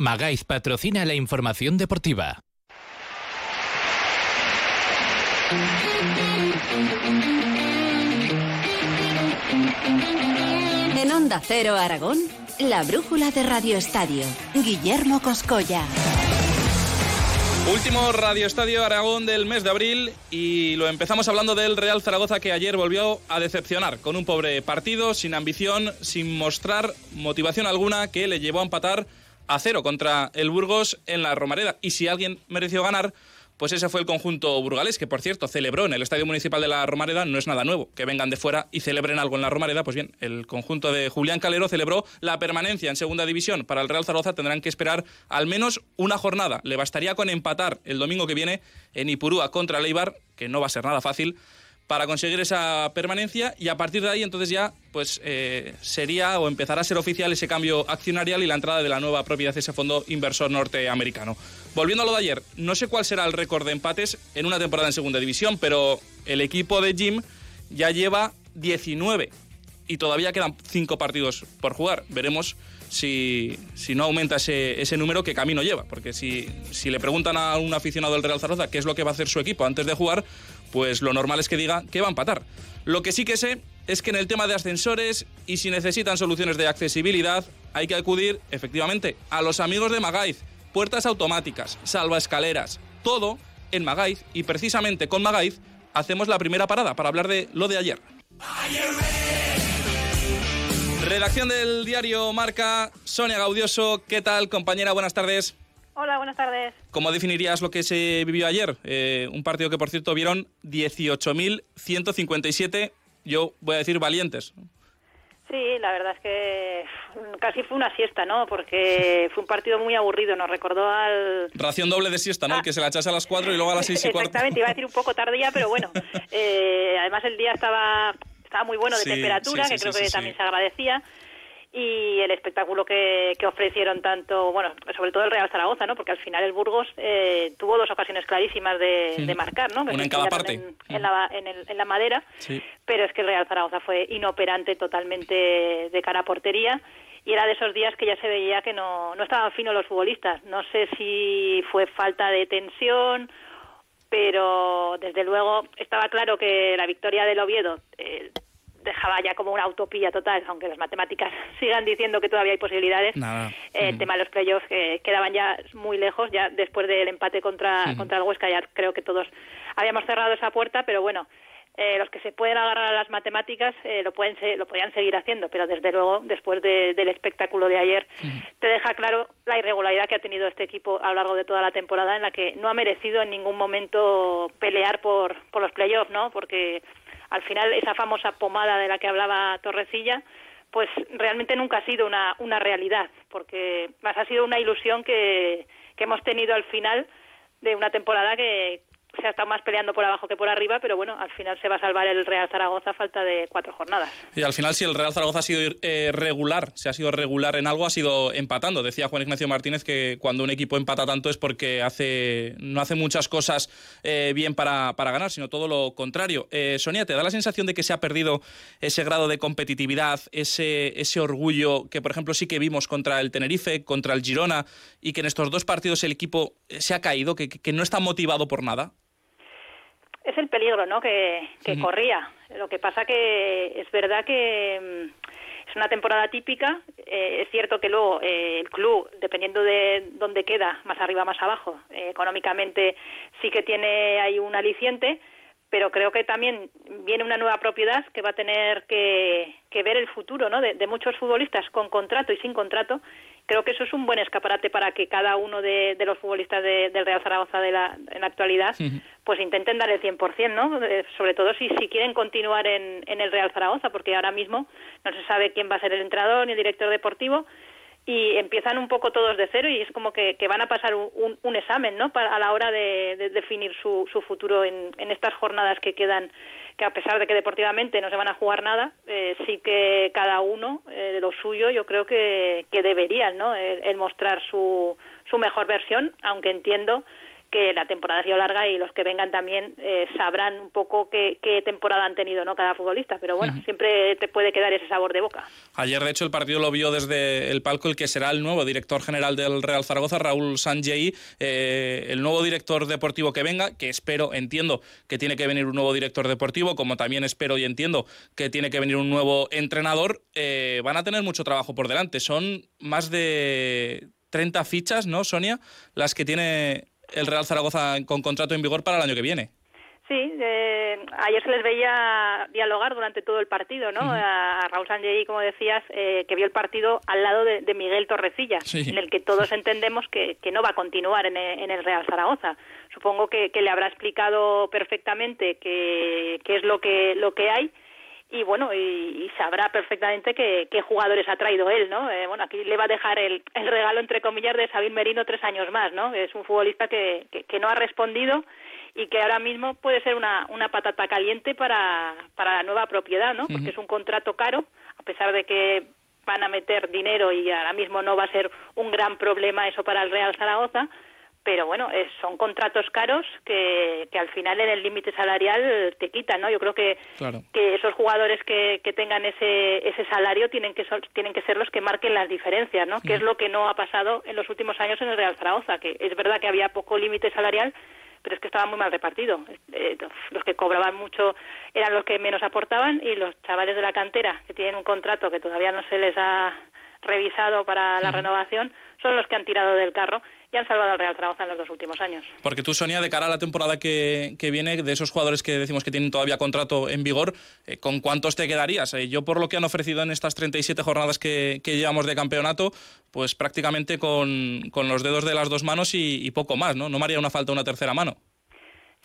Magaiz patrocina la información deportiva. En Onda Cero Aragón, la brújula de Radio Estadio. Guillermo Coscolla. Último Radio Estadio Aragón del mes de abril y lo empezamos hablando del Real Zaragoza que ayer volvió a decepcionar con un pobre partido, sin ambición, sin mostrar motivación alguna que le llevó a empatar a cero contra el Burgos en la Romareda. Y si alguien mereció ganar, pues ese fue el conjunto burgalés, que por cierto celebró en el Estadio Municipal de la Romareda, no es nada nuevo, que vengan de fuera y celebren algo en la Romareda, pues bien, el conjunto de Julián Calero celebró la permanencia en Segunda División. Para el Real Zaragoza tendrán que esperar al menos una jornada. Le bastaría con empatar el domingo que viene en Ipurúa contra Leibar, que no va a ser nada fácil, para conseguir esa permanencia y a partir de ahí entonces ya pues eh, sería o empezará a ser oficial ese cambio accionarial y la entrada de la nueva propiedad de ese fondo inversor norteamericano. Volviendo a lo de ayer, no sé cuál será el récord de empates en una temporada en segunda división, pero el equipo de Jim ya lleva 19 y todavía quedan 5 partidos por jugar. Veremos si, si no aumenta ese, ese, número, qué camino lleva. Porque si, si le preguntan a un aficionado del Real Zaragoza qué es lo que va a hacer su equipo antes de jugar, pues lo normal es que diga que va a empatar. Lo que sí que sé es que en el tema de ascensores y si necesitan soluciones de accesibilidad, hay que acudir efectivamente a los amigos de Magaiz, puertas automáticas, salva escaleras, todo en Magaiz y precisamente con Magaiz hacemos la primera parada para hablar de lo de ayer. Redacción del diario Marca, Sonia Gaudioso, ¿qué tal compañera? Buenas tardes. Hola, buenas tardes. ¿Cómo definirías lo que se vivió ayer? Eh, un partido que, por cierto, vieron 18.157, yo voy a decir valientes. Sí, la verdad es que casi fue una siesta, ¿no? Porque fue un partido muy aburrido, nos recordó al... Ración doble de siesta, ¿no? Ah. que se la echase a las 4 y luego a las 6 y cuarto. Exactamente, iba a decir un poco tardía, pero bueno. Eh, además el día estaba, estaba muy bueno de temperatura, que creo que también se agradecía y el espectáculo que, ofrecieron tanto, bueno, sobre todo el Real Zaragoza, ¿no? Porque al final el Burgos eh, tuvo dos ocasiones clarísimas de, marcar, ¿no? Una en cada parte. En, la, en, la madera, pero es que el Real Zaragoza fue inoperante totalmente de cara a portería y era de esos días que ya se veía que no, no estaban finos los futbolistas. No sé si fue falta de tensión pero desde luego estaba claro que la victoria del Oviedo eh, dejaba ya como una utopía total, aunque las matemáticas sigan diciendo que todavía hay posibilidades. el mm. tema de los playoffs que quedaban ya muy lejos, ya después del empate contra, contra el Huesca, ya creo que todos habíamos cerrado esa puerta, pero bueno, eh, los que se pueden agarrar a las matemáticas eh, lo pueden lo podían seguir haciendo, pero desde luego después del espectáculo de ayer te deja claro la irregularidad que ha tenido este equipo a lo largo de toda la temporada en la que no ha merecido en ningún momento pelear por, por los playoffs, ¿no? Porque al final esa famosa pomada de la que hablaba Torrecilla, pues realmente nunca ha sido una, una realidad, porque más ha sido una ilusión que, que hemos tenido al final de una temporada que, se ha estado más peleando por abajo que por arriba, pero bueno, al final se va a salvar el Real Zaragoza a falta de cuatro jornadas. Y al final, si el Real Zaragoza ha sido eh, regular, si ha sido regular en algo, ha sido empatando. Decía Juan Ignacio Martínez que cuando un equipo empata tanto es porque hace, no hace muchas cosas eh, bien para, para, ganar, sino todo lo contrario. Eh, Sonia, ¿te da la sensación de que se ha perdido ese grado de competitividad, ese, ese orgullo que, por ejemplo, sí que vimos contra el Tenerife, contra el Girona, y que en estos dos partidos el equipo se ha caído, que no está motivado por nada? Es el peligro ¿no? que, corría. Lo que pasa que es verdad que mm, es una temporada típica. Eh, es cierto que luego eh, el club, dependiendo de dónde queda, más arriba, más abajo, eh, económicamente sí que tiene ahí un aliciente, pero creo que también viene una nueva propiedad que va a tener que, ver el futuro ¿no? de, muchos futbolistas con contrato y sin contrato creo que eso es un buen escaparate para que cada uno de, los futbolistas del Real Zaragoza de la, en la actualidad pues intenten dar el 100%, ¿no? Eh, sobre todo si, si quieren continuar en, en el Real Zaragoza, porque ahora mismo no se sabe quién va a ser el entrenador ni el director deportivo y empiezan un poco todos de cero y es como que, van a pasar un, un, examen, ¿no? Para, a la hora de, definir su, su futuro en, estas jornadas que quedan que a pesar de que deportivamente no se van a jugar nada, eh, sí que cada uno eh, lo suyo yo creo que, que deberían, ¿no? El, mostrar su, su mejor versión, aunque entiendo que la temporada ha sido larga y los que vengan también eh, sabrán un poco qué, temporada han tenido no cada futbolista. Pero bueno siempre te puede quedar ese sabor de boca. Ayer de hecho el partido lo vio desde el palco el que será el nuevo director general del Real Zaragoza Raúl Sanjei eh, el nuevo director deportivo que venga que espero entiendo que tiene que venir un nuevo director deportivo como también espero y entiendo que tiene que venir un nuevo entrenador eh, van a tener mucho trabajo por delante. Son más de 30 fichas, ¿no, Sonia? Las que tiene el Real Zaragoza con contrato en vigor para el año que viene. Sí, eh, ayer se les veía dialogar durante todo el partido, ¿no? A Raúl Sanjei, como decías, eh, que vio el partido al lado de, Miguel Torrecilla, en el que todos entendemos que, no va a continuar en el, Real Zaragoza. Supongo que, le habrá explicado perfectamente qué es lo que, lo que hay y bueno, y, sabrá perfectamente qué, jugadores ha traído él, ¿no? Eh, bueno, aquí le va a dejar el, el, regalo, entre comillas, de Sabin Merino tres años más, ¿no? Es un futbolista que, que, no ha respondido y que ahora mismo puede ser una, una patata caliente para, para la nueva propiedad, ¿no? Porque es un contrato caro, a pesar de que van a meter dinero y ahora mismo no va a ser un gran problema eso para el Real Zaragoza, pero bueno, son contratos caros que, que al final en el límite salarial te quitan, ¿no? Yo creo que, que esos jugadores que, que tengan ese, ese salario tienen que, tienen que ser los que marquen las diferencias, ¿no? Que es lo que no ha pasado en los últimos años en el Real Zaragoza, que es verdad que había poco límite salarial, pero es que estaba muy mal repartido. Eh, los que cobraban mucho eran los que menos aportaban y los chavales de la cantera, que tienen un contrato que todavía no se les ha revisado para la renovación, son los que han tirado del carro y han salvado al Real Zaragoza en los dos últimos años. Porque tú, Sonia, de cara a la temporada que, que viene, de esos jugadores que decimos que tienen todavía contrato en vigor, eh, ¿con cuántos te quedarías? Eh, yo, por lo que han ofrecido en estas 37 jornadas que, que llevamos de campeonato, pues prácticamente con, con, los dedos de las dos manos y, poco más, ¿no? No me haría una falta una tercera mano.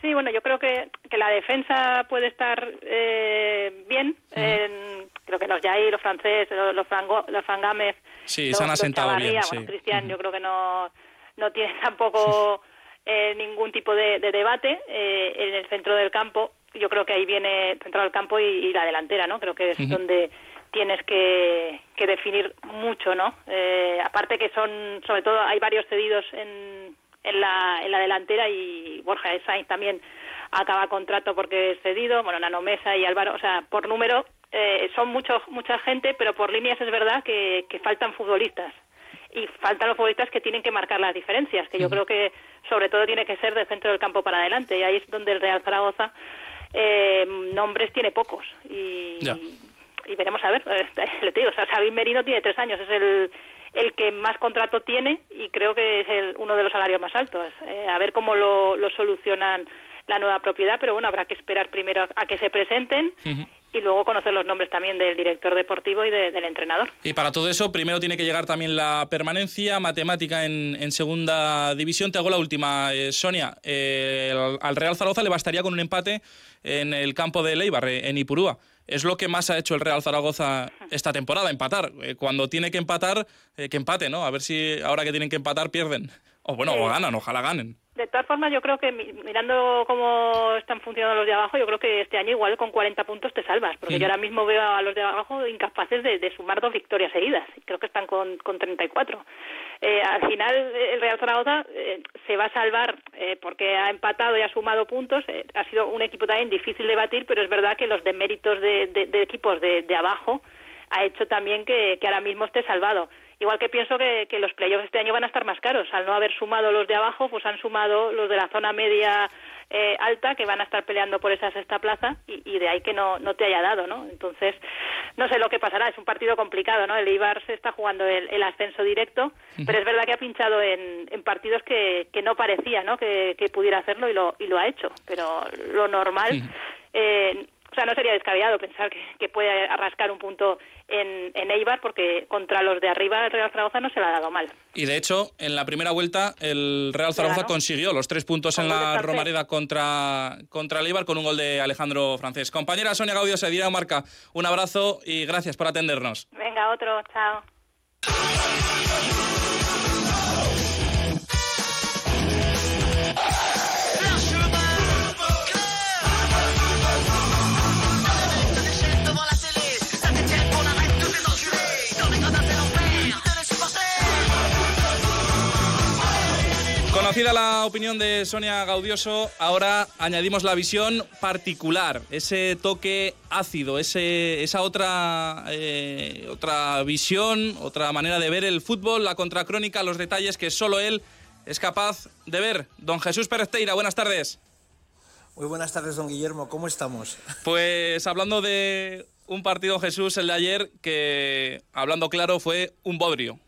Sí, bueno, yo creo que, que la defensa puede estar eh, bien. creo que los Jair, los franceses, los, los, los Fangámez, sí, se han asentado bien. Cristian, yo creo que no no tiene tampoco eh, ningún tipo de, debate eh, en el centro del campo. Yo creo que ahí viene el centro del campo y, la delantera, ¿no? Creo que es donde tienes que, que, definir mucho, ¿no? Eh, aparte que son, sobre todo, hay varios cedidos en, en, la, en la delantera y Borja Sainz también acaba contrato porque es cedido, bueno, Nano Mesa y Álvaro, o sea, por número son mucho, mucha gente, pero por líneas es verdad que, que faltan futbolistas y faltan los futbolistas que tienen que marcar las diferencias, que yo creo que sobre todo tiene que ser del centro del campo para adelante, y ahí es donde el Real Zaragoza eh, nombres tiene pocos. Y, y, veremos a ver, le digo, o sea, Sabin Merino tiene tres años, es el, el que más contrato tiene y creo que es el, uno de los salarios más altos. Eh, a ver cómo lo, lo solucionan la nueva propiedad, pero bueno, habrá que esperar primero a que se presenten y luego conocer los nombres también del director deportivo y del entrenador. Y para todo eso, primero tiene que llegar también la permanencia matemática en, segunda división. Te hago la última, eh, Sonia. Eh, al Real Zaragoza le bastaría con un empate en el campo de Leibar, eh, en Ipurúa. Es lo que más ha hecho el Real Zaragoza esta temporada, empatar. cuando tiene que empatar, que empate, ¿no? A ver si ahora que tienen que empatar pierden. O bueno, o ganan, ojalá ganen. De todas formas, yo creo que mirando cómo están funcionando los de abajo, yo creo que este año igual con 40 puntos te salvas, porque yo ahora mismo veo a los de abajo incapaces de, sumar dos victorias seguidas. Creo que están con, con 34. Eh, al final, el Real Zaragoza eh, se va a salvar eh, porque ha empatado y ha sumado puntos. Eh, ha sido un equipo también difícil de batir, pero es verdad que los deméritos de, de, equipos de, de abajo ha hecho también que, que ahora mismo esté salvado. Igual que pienso que, que los playoffs este año van a estar más caros. Al no haber sumado los de abajo, pues han sumado los de la zona media eh, alta que van a estar peleando por esa sexta plaza y, de ahí que no, no te haya dado, ¿no? Entonces, no sé lo que pasará. Es un partido complicado, ¿no? El Ibar se está jugando el, ascenso directo, pero es verdad que ha pinchado en, en partidos que, que no parecía, ¿no? Que, que, pudiera hacerlo y lo, y lo ha hecho. Pero lo normal... Eh, o sea, no sería descabellado pensar que, puede arrascar un punto en, en, Eibar porque contra los de arriba el Real Zaragoza no se le ha dado mal. Y de hecho, en la primera vuelta el Real Zaragoza consiguió los tres puntos en la Romareda contra, contra el Eibar con un gol de Alejandro Francés. Compañera Sonia Gaudio, se dirá marca. Un abrazo y gracias por atendernos. Venga, otro. Chao. Conocida la opinión de Sonia Gaudioso, ahora añadimos la visión particular, ese toque ácido, ese, esa otra, eh, otra visión, otra manera de ver el fútbol, la contracrónica, los detalles que solo él es capaz de ver. Don Jesús Pérez Teira, buenas tardes. Muy buenas tardes, don Guillermo, ¿cómo estamos? Pues hablando de un partido, Jesús, el de ayer, que hablando claro fue un bodrio.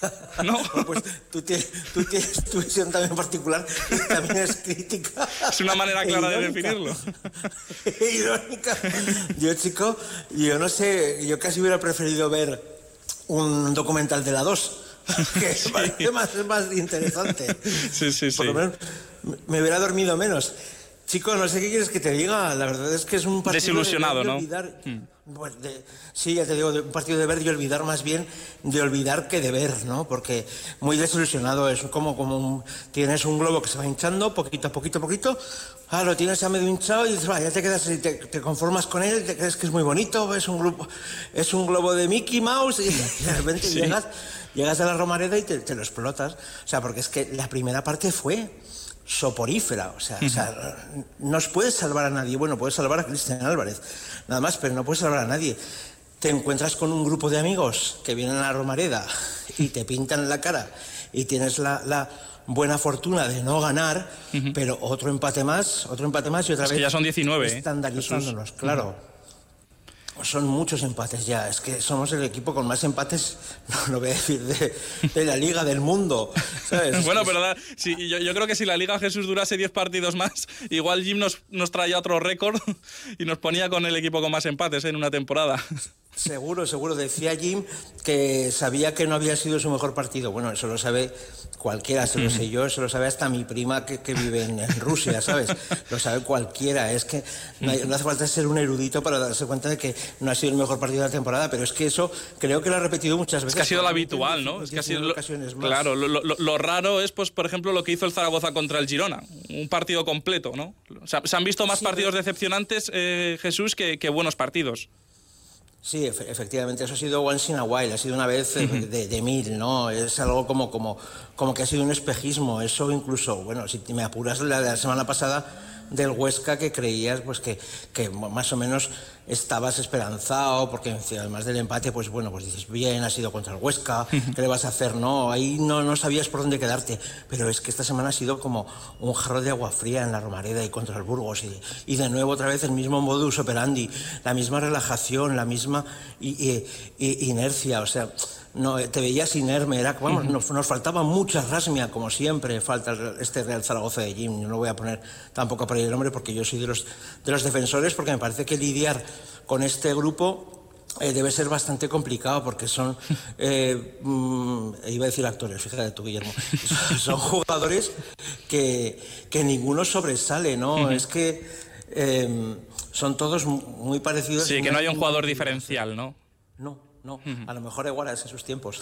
No. pues tú tienes, tu visión también particular y también es crítica. Es una manera clara de definirlo. irónica. Yo, chico, yo no sé, yo casi hubiera preferido ver un documental de la 2. Que sí. es más, más interesante. Sí, sí, sí. Por lo menos me hubiera dormido menos. Chico, no sé qué quieres que te diga. La verdad es que es un partido Desilusionado, de, ¿no? Olvidar, pues sí, ya te digo, de un partido de ver y olvidar más bien de olvidar que de ver, ¿no? Porque muy desilusionado es como, como un, tienes un globo que se va hinchando poquito a poquito a poquito, ah, lo tienes a medio hinchado y dices, va, ya te quedas y te, te, conformas con él, te crees que es muy bonito, es un, grupo, es un globo de Mickey Mouse y de repente sí. llegas, llegas a la Romareda y te, te lo explotas. O sea, porque es que la primera parte fue soporífera. O sea, uh -huh. o sea, no puedes salvar a nadie. Bueno, puedes salvar a Cristian Álvarez, nada más, pero no puedes salvar a nadie. Te encuentras con un grupo de amigos que vienen a la Romareda y te pintan la cara y tienes la, la buena fortuna de no ganar, uh -huh. pero otro empate más, otro empate más y otra es vez. Que ya son 19. Estandarizándonos, ¿eh? claro. Uh -huh. Son muchos empates ya. Es que somos el equipo con más empates, no lo voy a decir, de, la liga del mundo. bueno, pero sí, yo, yo, creo que si la Liga Jesús durase 10 partidos más, igual Jim nos, nos traía otro récord y nos ponía con el equipo con más empates ¿eh? en una temporada. Seguro, seguro. Decía Jim que sabía que no había sido su mejor partido. Bueno, eso lo sabe cualquiera, se lo sé yo, eso lo sabe hasta mi prima que, que vive en, en, Rusia, ¿sabes? Lo sabe cualquiera. Es que no, hay, no, hace falta ser un erudito para darse cuenta de que no ha sido el mejor partido de la temporada, pero es que eso creo que lo ha repetido muchas veces. Es que ha sido lo habitual, ¿no? Es que ha sido lo, claro, lo, lo, lo, raro es, pues, por ejemplo, lo que hizo el Zaragoza contra el Girona, un partido completo, ¿no? O sea, se han visto más sí, partidos pero... decepcionantes, eh, Jesús, que, que buenos partidos. Sí, efectivamente, eso ha sido once in a while, ha sido una vez -huh. de, de, mil, ¿no? Es algo como, como, como que ha sido un espejismo. Eso incluso, bueno, si me apuras la de la semana pasada del Huesca que creías pues que, que más o menos estabas esperanzado porque además del empate pues bueno pues dices bien ha sido contra el Huesca qué le vas a hacer no ahí no, no sabías por dónde quedarte pero es que esta semana ha sido como un jarro de agua fría en la Romareda y contra el Burgos y, y de nuevo otra vez el mismo modus operandi la misma relajación la misma y, y, inercia o sea no, te veías inerme, era, vamos, uh -huh. nos, nos, faltaba mucha rasmia, como siempre falta este Real Zaragoza de Jim. No voy a poner tampoco por ahí el nombre porque yo soy de los, de los defensores, porque me parece que lidiar con este grupo eh, debe ser bastante complicado porque son, eh, mm, iba a decir actores, fíjate tú, Guillermo, son jugadores que, que ninguno sobresale, ¿no? Uh -huh. Es que eh, son todos muy parecidos. Sí, que no hay un jugador diferencial, ¿no? No. No, uh -huh. a lo mejor igual es en sus tiempos.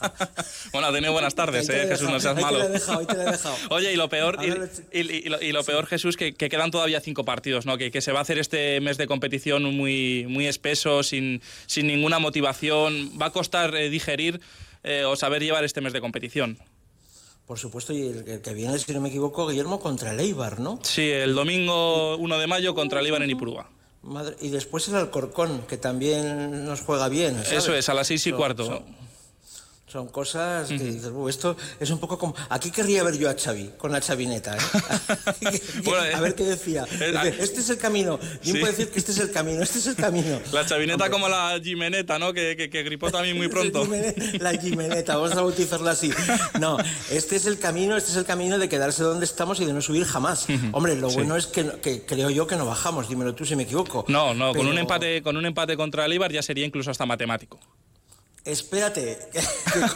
bueno, ha tenido buenas tardes, eh, Jesús, no seas ahí malo. Te he dejado, ahí te lo he dejado. Oye, y lo peor, y, y, y, lo, y, lo, peor, Jesús, que, que, quedan todavía cinco partidos, ¿no? Que, que, se va a hacer este mes de competición muy, muy espeso, sin, sin ninguna motivación. Va a costar eh, digerir eh, o saber llevar este mes de competición. Por supuesto, y el que viene, si no me equivoco, Guillermo, contra el Eibar, ¿no? Sí, el domingo 1 de mayo contra el Eibar en Ipurúa. Madre, y después el Alcorcón, que también nos juega bien. ¿sabes? Eso es, a las seis y cuarto. Son cosas que dices, esto es un poco como... Aquí querría ver yo a Xavi, con la chavineta, ¿eh? bueno, a ver qué decía. Este es el camino. Jim sí. puede decir que este es el camino, este es el camino. La chavineta Hombre. como la Jimeneta, ¿no? Que, que, que gripó también muy pronto. la Jimeneta, vamos a bautizarla así. No, este es el camino, este es el camino de quedarse donde estamos y de no subir jamás. Hombre, lo sí. bueno es que, que, creo yo que no bajamos, dímelo tú si me equivoco. No, no, Pero... con, un empate, con un empate contra el Ibar ya sería incluso hasta matemático. Espérate, qué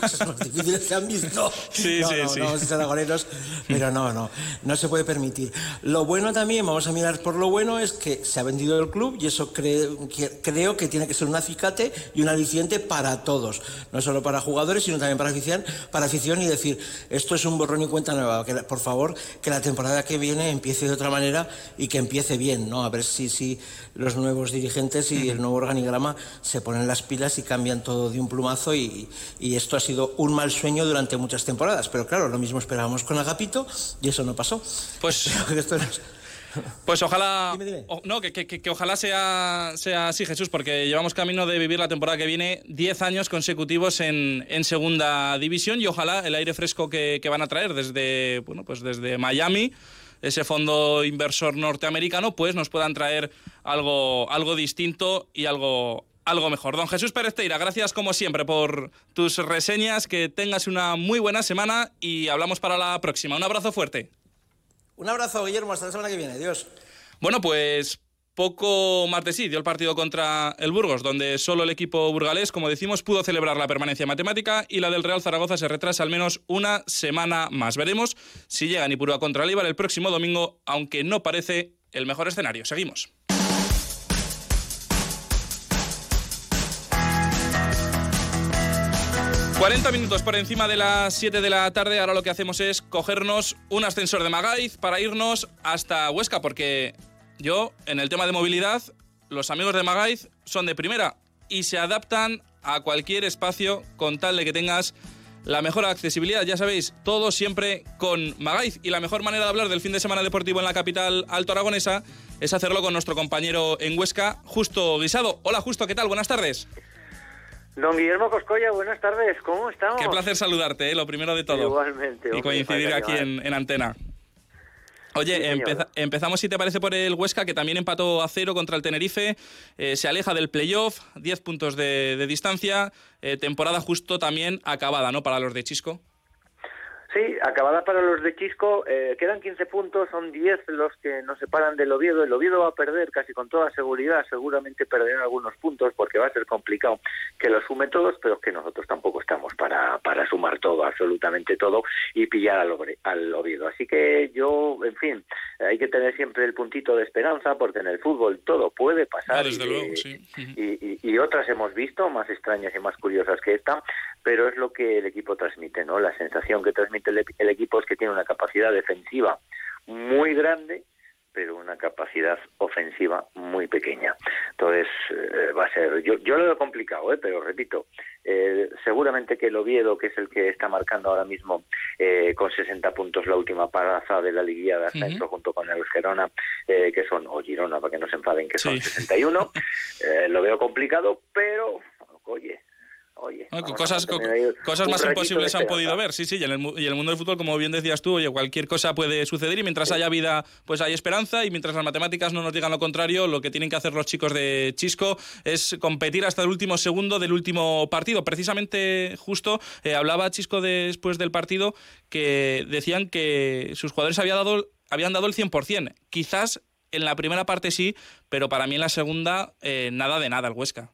cosas más difíciles se han visto. Sí, no, sí, no, sí. No, vamos a aragoneros, pero no, no, no se puede permitir. Lo bueno también, vamos a mirar por lo bueno, es que se ha vendido el club y eso creo que, creo que tiene que ser un acicate y un aliciente para todos. No solo para jugadores, sino también para afición, para afición y decir, esto es un borrón y cuenta nueva. Que, por favor, que la temporada que viene empiece de otra manera y que empiece bien, ¿no? A ver si, si los nuevos dirigentes y el nuevo organigrama se ponen las pilas y cambian todo de un plumazo y, esto ha sido un mal sueño durante muchas temporadas. Pero claro, lo mismo esperábamos con Agapito y eso no pasó. Pues... Pues ojalá, no, que, ojalá sea, sea así, Jesús, porque llevamos camino de vivir la temporada que viene 10 años consecutivos en, segunda división y ojalá el aire fresco que, van a traer desde, bueno, pues desde Miami, ese fondo inversor norteamericano, pues nos puedan traer algo, algo distinto y algo, algo mejor. Don Jesús Pérez Teira, gracias como siempre por tus reseñas, que tengas una muy buena semana y hablamos para la próxima. Un abrazo fuerte. Un abrazo, Guillermo, hasta la semana que viene. Adiós. Bueno, pues poco más de sí dio el partido contra el Burgos, donde solo el equipo burgalés, como decimos, pudo celebrar la permanencia matemática y la del Real Zaragoza se retrasa al menos una semana más. Veremos si llega Nipurúa contra el el próximo domingo, aunque no parece el mejor escenario. Seguimos. 40 minutos por encima de las 7 de la tarde. Ahora lo que hacemos es cogernos un ascensor de Magaiz para irnos hasta Huesca, porque yo, en el tema de movilidad, los amigos de Magaiz son de primera y se adaptan a cualquier espacio con tal de que tengas la mejor accesibilidad. Ya sabéis, todo siempre con Magaiz. Y la mejor manera de hablar del fin de semana deportivo en la capital alto aragonesa es hacerlo con nuestro compañero en Huesca, Justo Guisado. Hola, Justo, ¿qué tal? Buenas tardes. Don Guillermo Coscoya, buenas tardes, ¿cómo estamos? Qué placer saludarte, ¿eh? lo primero de todo. Igualmente. Y coincidir aquí en, antena. Oye, empezamos si te parece por el Huesca, que también empató a cero contra el Tenerife, eh, se aleja del playoff, 10 puntos de, distancia, eh, temporada justo también acabada, ¿no? Para los de Chisco. Sí, acabada para los de Chisco, eh, quedan 15 puntos, son 10 los que nos separan del Oviedo. El Oviedo va a perder casi con toda seguridad, seguramente perderán algunos puntos porque va a ser complicado que los sume todos, pero que nosotros tampoco estamos para, para sumar todo, absolutamente todo y pillar al, al Oviedo. Así que yo, en fin, hay que tener siempre el puntito de esperanza porque en el fútbol todo puede pasar. Ah, desde y, luego, sí. y, y otras hemos visto más extrañas y más curiosas que esta, pero es lo que el equipo transmite, ¿no? La sensación que transmite el, equipo es que tiene una capacidad defensiva muy grande, pero una capacidad ofensiva muy pequeña. Entonces, eh, va a ser, yo, yo lo veo complicado, ¿eh? pero repito, eh, seguramente que el Oviedo, que es el que está marcando ahora mismo eh, con 60 puntos la última paraza de la liguilla de ascenso junto con el Gerona, que son, o Girona, para que no se enfaden, que son 61, lo veo complicado, pero, oye, Oye, cosas cosas más imposibles han podido ver, sí, sí, y en, el, y el mundo del fútbol, como bien decías tú, oye, cualquier cosa puede suceder y mientras haya vida, pues hay esperanza y mientras las matemáticas no nos digan lo contrario, lo que tienen que hacer los chicos de Chisco es competir hasta el último segundo del último partido. Precisamente, justo, eh, hablaba Chisco después del partido que decían que sus jugadores había dado, habían dado el 100%. Quizás en la primera parte sí, pero para mí en la segunda eh, nada de nada el Huesca.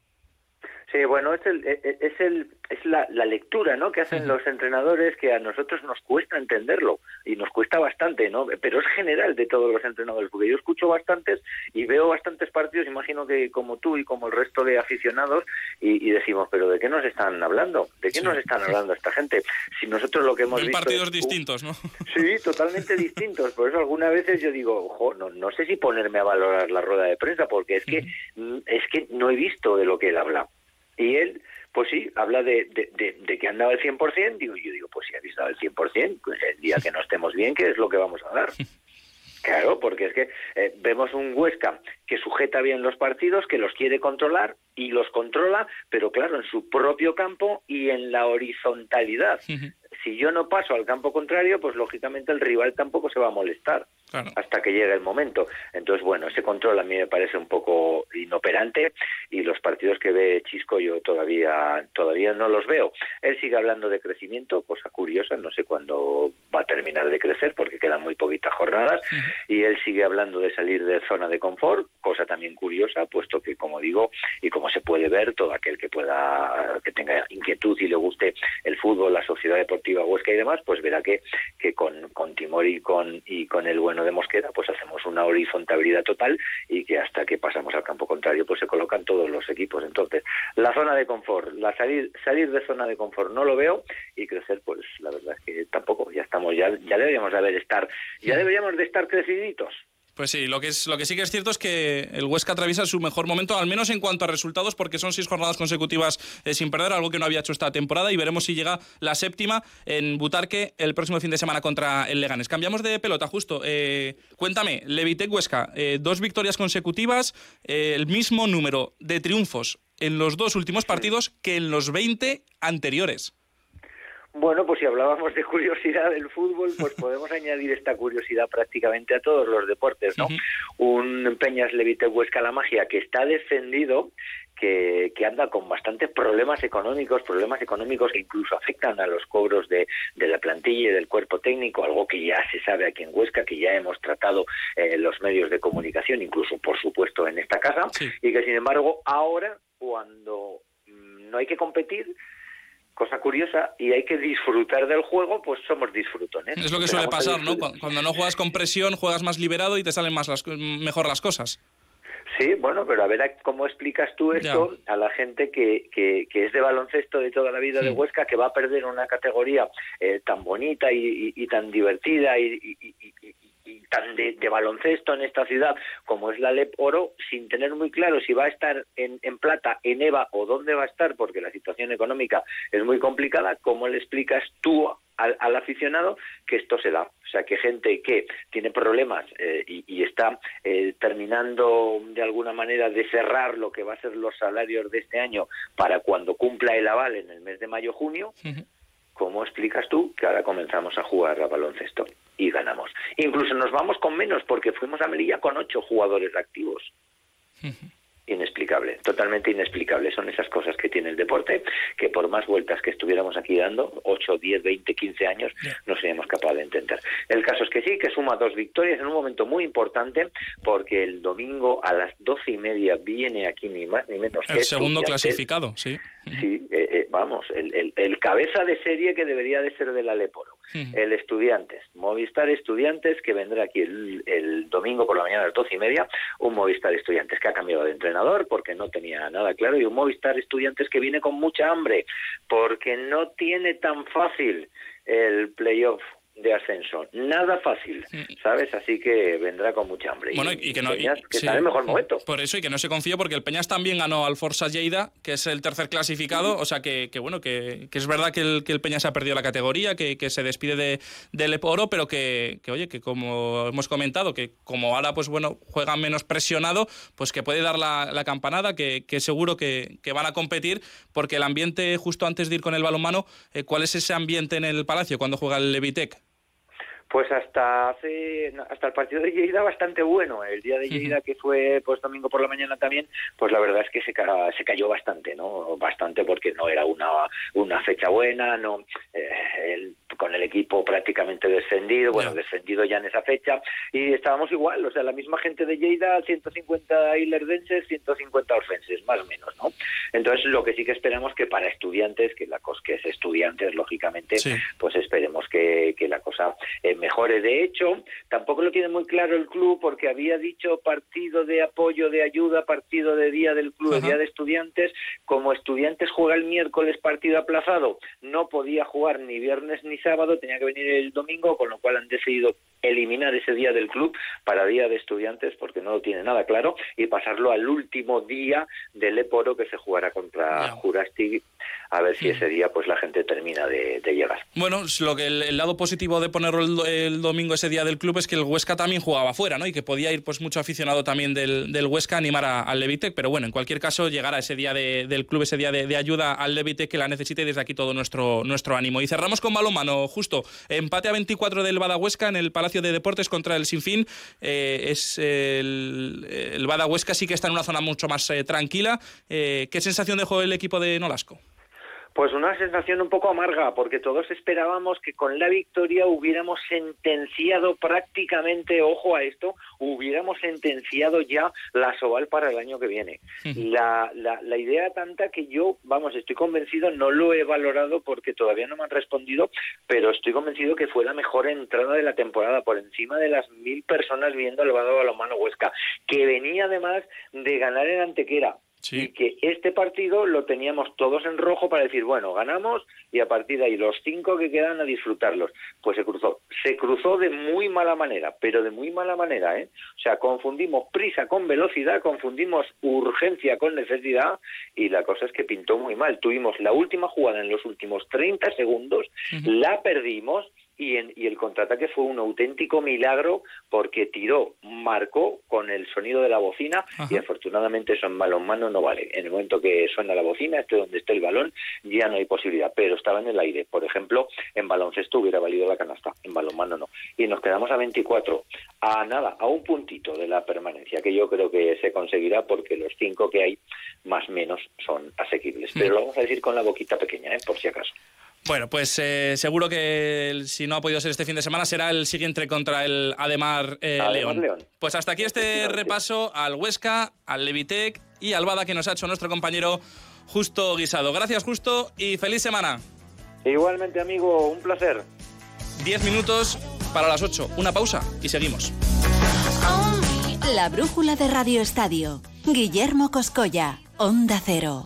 Sí, bueno, es, el, e, e, es, el, es la, la lectura ¿no? que hacen los entrenadores que a nosotros nos cuesta entenderlo y nos cuesta bastante, ¿no? pero es general de todos los entrenadores, porque yo escucho bastantes y veo bastantes partidos, imagino que como tú y como el resto de aficionados, y, decimos, pero ¿de qué nos están hablando? ¿De qué nos están hablando esta gente? Si nosotros lo que hemos visto... partidos distintos, ¿no? Sí, totalmente distintos, por eso algunas veces yo digo, ojo, no, no sé si ponerme a valorar la rueda de prensa, porque es que, es que no he visto de lo que él habla. Y él, pues sí, habla de, de, que han dado el 100%, digo, yo digo, pues si habéis dado el 100%, pues el día que no estemos bien, ¿qué es lo que vamos a dar? Claro, porque es que eh, vemos un Huesca que sujeta bien los partidos, que los quiere controlar y los controla, pero claro, en su propio campo y en la horizontalidad. Si yo no paso al campo contrario, pues lógicamente el rival tampoco se va a molestar hasta que llegue el momento. Entonces, bueno, ese control a mí me parece un poco inoperante y los partidos que ve Chisco yo todavía todavía no los veo. Él sigue hablando de crecimiento, cosa curiosa, no sé cuándo va a terminar de crecer porque quedan muy poquitas jornadas y él sigue hablando de salir de zona de confort, cosa también curiosa, puesto que como digo y como se puede ver, todo aquel que pueda que tenga inquietud y le guste el fútbol, la sociedad deportiva Huesca y demás, pues verá que que con, con Timor y con y con el bueno de Mosquera, pues hacemos una horizontalidad total y que hasta que pasamos al campo contrario, pues se colocan todos los equipos. Entonces, la zona de confort, la salir, salir de zona de confort no lo veo y crecer, pues la verdad es que tampoco, ya estamos, ya, ya deberíamos de haber estar, ya deberíamos de estar creciditos. Pues sí, lo que, es, lo que sí que es cierto es que el Huesca atraviesa su mejor momento, al menos en cuanto a resultados, porque son seis jornadas consecutivas eh, sin perder, algo que no había hecho esta temporada, y veremos si llega la séptima en Butarque el próximo fin de semana contra el Leganes. Cambiamos de pelota, justo. Eh, cuéntame, Levitec Huesca, eh, dos victorias consecutivas, el mismo número de triunfos en los dos últimos partidos que en los 20 anteriores. Bueno, pues si hablábamos de curiosidad del fútbol, pues podemos añadir esta curiosidad prácticamente a todos los deportes, ¿no? Un Peñas Levite Huesca La Magia que está defendido, que, que, anda con bastantes problemas económicos, problemas económicos que incluso afectan a los cobros de, de, la plantilla y del cuerpo técnico, algo que ya se sabe aquí en Huesca, que ya hemos tratado en eh, los medios de comunicación, incluso por supuesto en esta casa, y que sin embargo ahora, cuando mm, no hay que competir, cosa curiosa, y hay que disfrutar del juego, pues somos disfrutones. Es lo que suele pasar, ¿no? Cuando no juegas con presión, juegas más liberado y te salen más las, mejor las cosas. Sí, bueno, pero a ver cómo explicas tú esto a la gente que, que, es de baloncesto de toda la vida de Huesca, que va a perder una categoría eh, tan bonita y, y, tan divertida y, tan de, baloncesto en esta ciudad como es la LEP Oro, sin tener muy claro si va a estar en, en, plata, en EVA o dónde va a estar, porque la situación económica es muy complicada, ¿cómo le explicas tú al, aficionado que esto se da? O sea, que gente que tiene problemas eh, y, está eh, terminando de alguna manera de cerrar lo que va a ser los salarios de este año para cuando cumpla el aval en el mes de mayo-junio, ¿cómo explicas tú que ahora comenzamos a jugar a baloncesto y ganamos? Incluso nos vamos con menos porque fuimos a Melilla con ocho jugadores activos inexplicable, totalmente inexplicable. Son esas cosas que tiene el deporte, que por más vueltas que estuviéramos aquí dando, 8, 10, 20, 15 años, no seríamos capaces de entender. El caso es que sí, que suma dos victorias en un momento muy importante, porque el domingo a las doce y media viene aquí ni más ni menos el segundo clasificado, sí. Sí, eh, eh, vamos, el, el, cabeza de serie que debería de ser del El Estudiantes, Movistar Estudiantes, que vendrá aquí el, el, domingo por la mañana a las doce y media, un Movistar Estudiantes que ha cambiado de entrenador porque no tenía nada claro y un Movistar Estudiantes que viene con mucha hambre porque no tiene tan fácil el playoff de ascenso. Nada fácil, ¿sabes? Así que vendrá con mucha hambre. Bueno, y, que no. que está en el mejor momento. Por eso, y que no se confíe, porque el Peñas también ganó al Forza Lleida, que es el tercer clasificado. O sea, que, que bueno, que, que, es verdad que el, que el Peñas ha perdido la categoría, que, que se despide de, del Oro, pero que, que, oye, que como hemos comentado, que como ahora, pues bueno, juega menos presionado, pues que puede dar la, la campanada, que, que seguro que, que van a competir, porque el ambiente, justo antes de ir con el balonmano, eh, ¿cuál es ese ambiente en el Palacio cuando juega el Levitec? Pues hasta hace hasta el partido de Lleida bastante bueno. El día de Lleida que fue pues domingo por la mañana también, pues la verdad es que se, se cayó bastante, ¿no? Bastante porque no era una una fecha buena, no eh, el, con el equipo prácticamente descendido, bueno, descendido ya en esa fecha y estábamos igual, o sea, la misma gente de Lleida, 150 ilerdenses, 150 orfenses, más o menos, ¿no? Entonces, lo que sí que esperamos que para estudiantes, que la cosa que es estudiantes, lógicamente, pues esperemos que, que la cosa eh, mejore. De hecho, tampoco lo tiene muy claro el club porque había dicho partido de apoyo, de ayuda, partido de día del club, día de estudiantes. Como estudiantes juega el miércoles partido aplazado, no podía jugar ni viernes ni sábado, tenía que venir el domingo, con lo cual han decidido eliminar ese día del club para día de estudiantes porque no lo tiene nada claro y pasarlo al último día del Eporo que se jugará contra Jurasti a ver si ese día pues la gente termina de, llegar. Bueno, lo que el, lado positivo de ponerlo el, domingo ese día del club es que el Huesca también jugaba fuera, ¿no? Y que podía ir pues mucho aficionado también del, del Huesca a animar al Levitec, pero bueno, en cualquier caso llegará ese día del club, ese día de, ayuda al Levitec que la necesite y desde aquí todo nuestro, nuestro ánimo. Y cerramos con balonmano, justo, empate a 24 del Bada Huesca en el Palacio de Deportes contra el Sinfín. Eh, es el, el Bada Huesca sí que está en una zona mucho más eh, tranquila. Eh, ¿Qué sensación dejó el equipo de Nolasco? Pues una sensación un poco amarga, porque todos esperábamos que con la victoria hubiéramos sentenciado prácticamente, ojo a esto, hubiéramos sentenciado ya la Soval para el año que viene. La, la, la idea tanta que yo, vamos, estoy convencido, no lo he valorado porque todavía no me han respondido, pero estoy convencido que fue la mejor entrada de la temporada, por encima de las mil personas viendo el Bado Balomano Huesca, que venía además de ganar en Antequera y que este partido lo teníamos todos en rojo para decir, bueno, ganamos y a partir de ahí los cinco que quedan a disfrutarlos. Pues se cruzó. Se cruzó de muy mala manera, pero de muy mala manera, ¿eh? O sea, confundimos prisa con velocidad, confundimos urgencia con necesidad y la cosa es que pintó muy mal. Tuvimos la última jugada en los últimos 30 segundos, la perdimos y, y, el contraataque fue un auténtico milagro porque tiró, marcó con el sonido de la bocina y afortunadamente eso en balonmano no vale. En el momento que suena la bocina, este donde esté el balón, ya no hay posibilidad, pero estaba en el aire. Por ejemplo, en baloncesto hubiera valido la canasta, en balonmano no. Y nos quedamos a 24, a nada, a un puntito de la permanencia, que yo creo que se conseguirá porque los cinco que hay, más o menos, son asequibles. Pero lo vamos a decir con la boquita pequeña, ¿eh? por si acaso. Bueno, pues eh, seguro que si no ha podido ser este fin de semana será el siguiente contra el Ademar, eh, León. Pues hasta aquí este repaso al Huesca, al Levitec y al Bada que nos ha hecho nuestro compañero Justo Guisado. Gracias Justo y feliz semana. Igualmente amigo, un placer. Diez minutos para las ocho. Una pausa y seguimos. La brújula de Radio Estadio. Guillermo Coscoya, Onda Cero.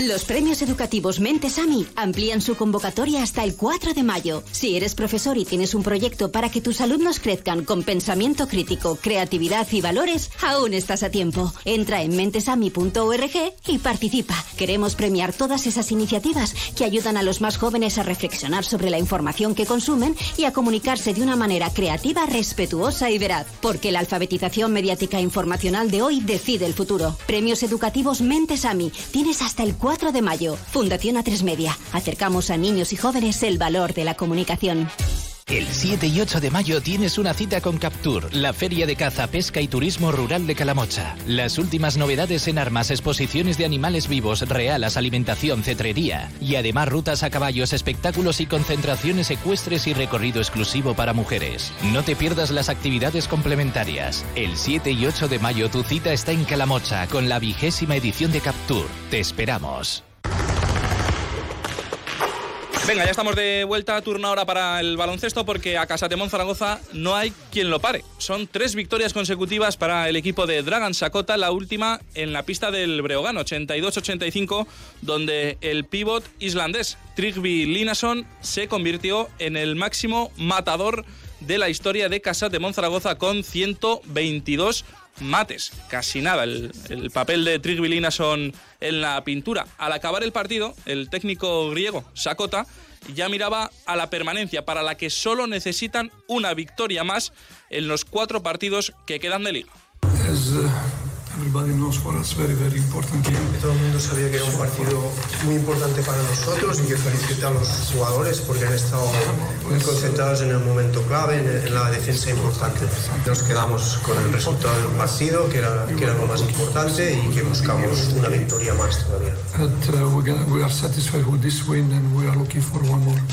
Los premios educativos Mentesami amplían su convocatoria hasta el 4 de mayo. Si eres profesor y tienes un proyecto para que tus alumnos crezcan con pensamiento crítico, creatividad y valores, aún estás a tiempo. Entra en mentesami.org y participa. Queremos premiar todas esas iniciativas que ayudan a los más jóvenes a reflexionar sobre la información que consumen y a comunicarse de una manera creativa, respetuosa y veraz. Porque la alfabetización mediática e informacional de hoy decide el futuro. Premios educativos Mentesami. Tienes hasta el 4 4 de mayo, Fundación A3 Media. Acercamos a niños y jóvenes el valor de la comunicación. El 7 y 8 de mayo tienes una cita con Captur, la feria de caza, pesca y turismo rural de Calamocha. Las últimas novedades en armas, exposiciones de animales vivos, realas, alimentación, cetrería y además rutas a caballos, espectáculos y concentraciones ecuestres y recorrido exclusivo para mujeres. No te pierdas las actividades complementarias. El 7 y 8 de mayo tu cita está en Calamocha con la vigésima edición de Captur. Te esperamos. Venga, ya estamos de vuelta, turno ahora para el baloncesto porque a Casatemón Zaragoza no hay quien lo pare. Son tres victorias consecutivas para el equipo de Dragan Sakota, la última en la pista del Breogán, 82-85, donde el pívot islandés Trigby Linason se convirtió en el máximo matador de la historia de Casatemón Zaragoza con 122 mates, casi nada. El, papel de Trigvilina son en la pintura. Al acabar el partido, el técnico griego Sakota ya miraba a la permanencia, para la que solo necesitan una victoria más en los cuatro partidos que quedan de liga. Everybody knows for us very, very important game. Todo el mundo sabía que era un partido muy importante para nosotros y que felicito a los jugadores porque han estado muy concentrados en el momento clave, en, la defensa importante. Nos quedamos con el resultado del partido, que era, que era lo más importante, y que buscamos una victoria más todavía.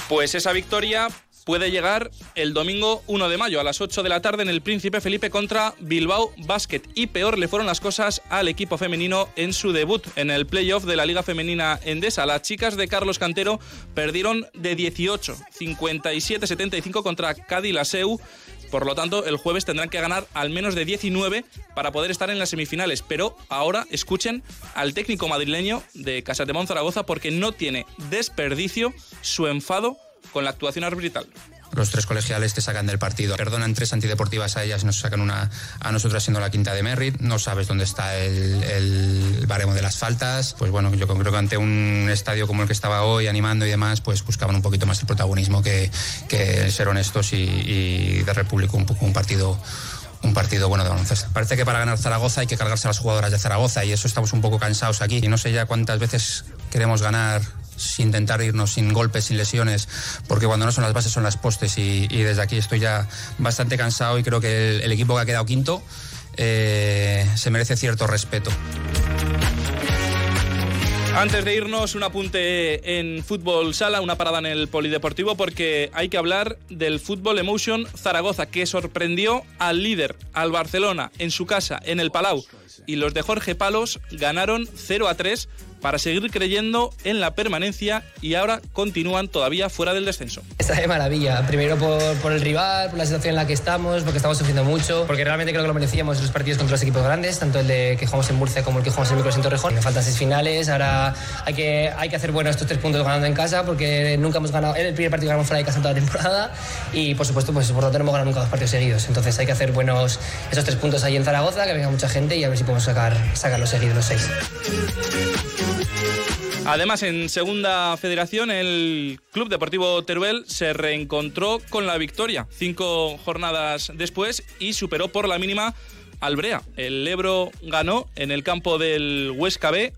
Pues esa victoria puede llegar el domingo 1 de mayo a las 8 de la tarde en el Príncipe Felipe contra Bilbao Basket. Y peor le fueron las cosas al equipo femenino en su debut en el playoff de la Liga Femenina Endesa. Las chicas de Carlos Cantero perdieron de 18, 57-75 contra Cádiz Laseu. Por lo tanto, el jueves tendrán que ganar al menos de 19 para poder estar en las semifinales. Pero ahora escuchen al técnico madrileño de Casatemón Zaragoza porque no tiene desperdicio su enfado con la actuación arbitral. Los tres colegiales te sacan del partido. Perdonan tres antideportivas a ellas y nos sacan una a nosotras siendo la quinta de Merritt. No sabes dónde está el, baremo de las faltas. Pues bueno, yo creo que ante un estadio como el que estaba hoy animando y demás, pues buscaban un poquito más el protagonismo que, ser honestos y, de República un poco un partido un partido bueno de baloncesto. Parece que para ganar Zaragoza hay que cargarse a las jugadoras de Zaragoza y eso estamos un poco cansados aquí. Y no sé ya cuántas veces queremos ganar intentar irnos sin golpes, sin lesiones, porque cuando no son las bases son las postes y, desde aquí estoy ya bastante cansado y creo que el, equipo que ha quedado quinto eh, se merece cierto respeto. Antes de irnos, un apunte en fútbol sala, una parada en el polideportivo, porque hay que hablar del Fútbol Emotion Zaragoza, que sorprendió al líder, al Barcelona, en su casa, en el Palau. Y los de Jorge Palos ganaron 0 a 3 para seguir creyendo en la permanencia y ahora continúan todavía fuera del descenso. Está de maravilla, primero por, el rival, por la situación en la que estamos, porque estamos sufriendo mucho, porque realmente creo que lo merecíamos en los partidos contra los equipos grandes, tanto el de que jugamos en Murcia como el que jugamos en Micros en Torrejón. Me faltan seis finales, ahora hay que, hay que hacer bueno estos tres puntos ganando en casa, porque nunca hemos ganado, en el primer partido ganamos fuera de casa toda la temporada y por supuesto, pues por lo tanto no hemos ganado nunca dos partidos seguidos. Entonces hay que hacer buenos esos tres puntos ahí en Zaragoza, que venga mucha gente y a ver si podemos sacar, sacar los seguidos los seis. Además, en segunda federación, el Club Deportivo Teruel se reencontró con la victoria cinco jornadas después y superó por la mínima al Brea. El Ebro ganó en el campo del Huesca B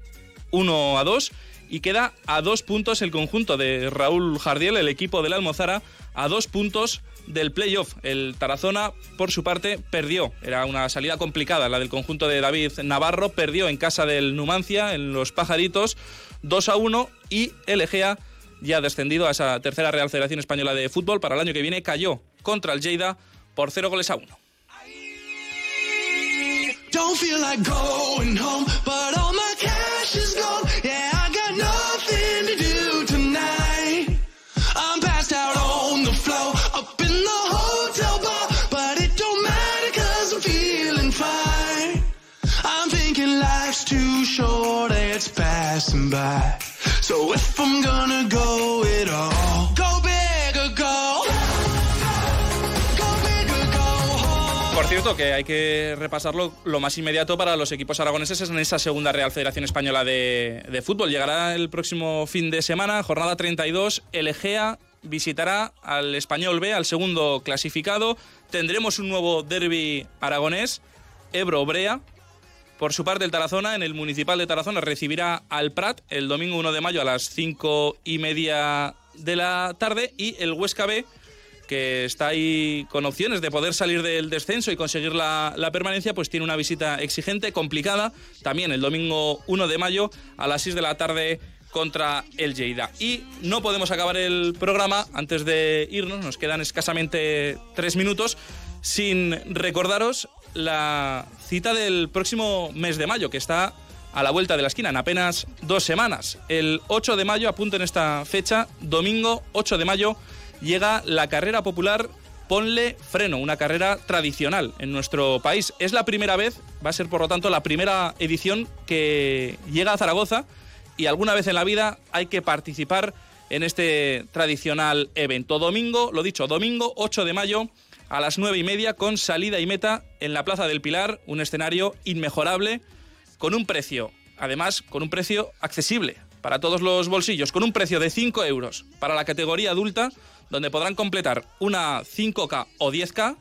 1 a 2 y queda a dos puntos el conjunto de Raúl Jardiel, el equipo de la Almozara, a dos puntos del playoff. El Tarazona, por su parte, perdió. Era una salida complicada la del conjunto de David Navarro. Perdió en casa del Numancia, en los Pajaritos, 2 a 1 y el Egea ya descendido a esa tercera Real Federación Española de Fútbol para el año que viene cayó contra el Lleida por 0 goles a 1. Por cierto, que hay que repasarlo lo más inmediato para los equipos aragoneses en esa segunda Real Federación Española de, de Fútbol. Llegará el próximo fin de semana, jornada 32, el Egea visitará al Español B, al segundo clasificado. Tendremos un nuevo derby aragonés, Ebro-Brea, por su parte, el Tarazona, en el Municipal de Tarazona, recibirá al Prat el domingo 1 de mayo a las 5 y media de la tarde y el Huesca B, que está ahí con opciones de poder salir del descenso y conseguir la, permanencia, pues tiene una visita exigente, complicada, también el domingo 1 de mayo a las 6 de la tarde contra el Lleida. Y no podemos acabar el programa antes de irnos, nos quedan escasamente tres minutos, sin recordaros la cita del próximo mes de mayo, que está a la vuelta de la esquina, en apenas dos semanas. El 8 de mayo, apunten esta fecha, domingo 8 de mayo, llega la carrera popular Ponle Freno, una carrera tradicional en nuestro país. Es la primera vez, va a ser por lo tanto la primera edición que llega a Zaragoza y alguna vez en la vida hay que participar en este tradicional evento. Domingo, lo dicho, domingo 8 de mayo a las nueve y media con salida y meta en la Plaza del Pilar, un escenario inmejorable con un precio, además con un precio accesible para todos los bolsillos, con un precio de 5 euros para la categoría adulta, donde podrán completar una 5K o 10K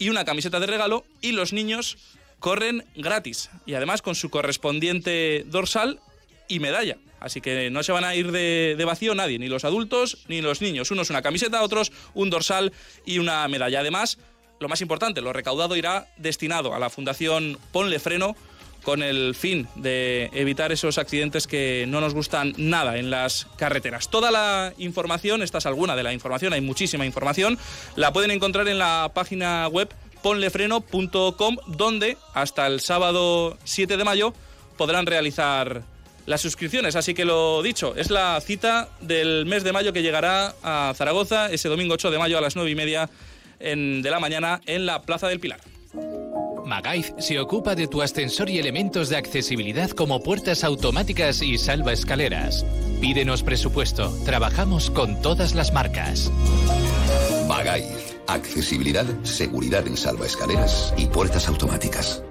y una camiseta de regalo y los niños corren gratis y además con su correspondiente dorsal y medalla. Así que no se van a ir de, vacío nadie, ni los adultos ni los niños. Unos una camiseta, otros un dorsal y una medalla. Además, lo más importante, lo recaudado irá destinado a la Fundación Ponle Freno con el fin de evitar esos accidentes que no nos gustan nada en las carreteras. Toda la información, esta es alguna de la información, hay muchísima información, la pueden encontrar en la página web ponlefreno.com donde hasta el sábado 7 de mayo podrán realizar las suscripciones. Así que lo dicho, es la cita del mes de mayo que llegará a Zaragoza ese domingo 8 de mayo a las 9 y media de la mañana en la Plaza del Pilar. Magaiz se ocupa de tu ascensor y elementos de accesibilidad como puertas automáticas y salva escaleras. Pídenos presupuesto. Trabajamos con todas las marcas. Magaiz. Accesibilidad, seguridad en salva escaleras y puertas automáticas.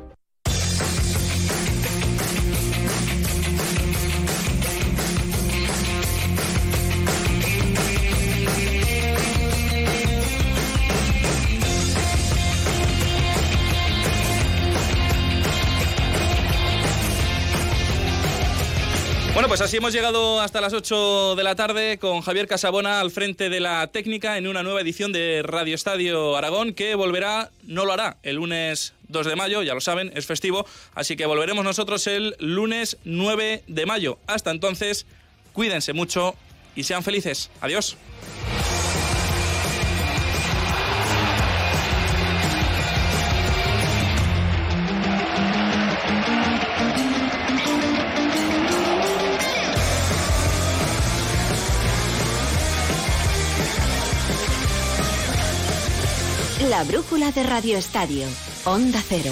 Bueno, pues así hemos llegado hasta las 8 de la tarde con Javier Casabona al frente de la técnica en una nueva edición de Radio Estadio Aragón que volverá, no lo hará, el lunes 2 de mayo, ya lo saben, es festivo, así que volveremos nosotros el lunes 9 de mayo. Hasta entonces, cuídense mucho y sean felices. Adiós. La brújula de Radio Estadio. Onda Cero.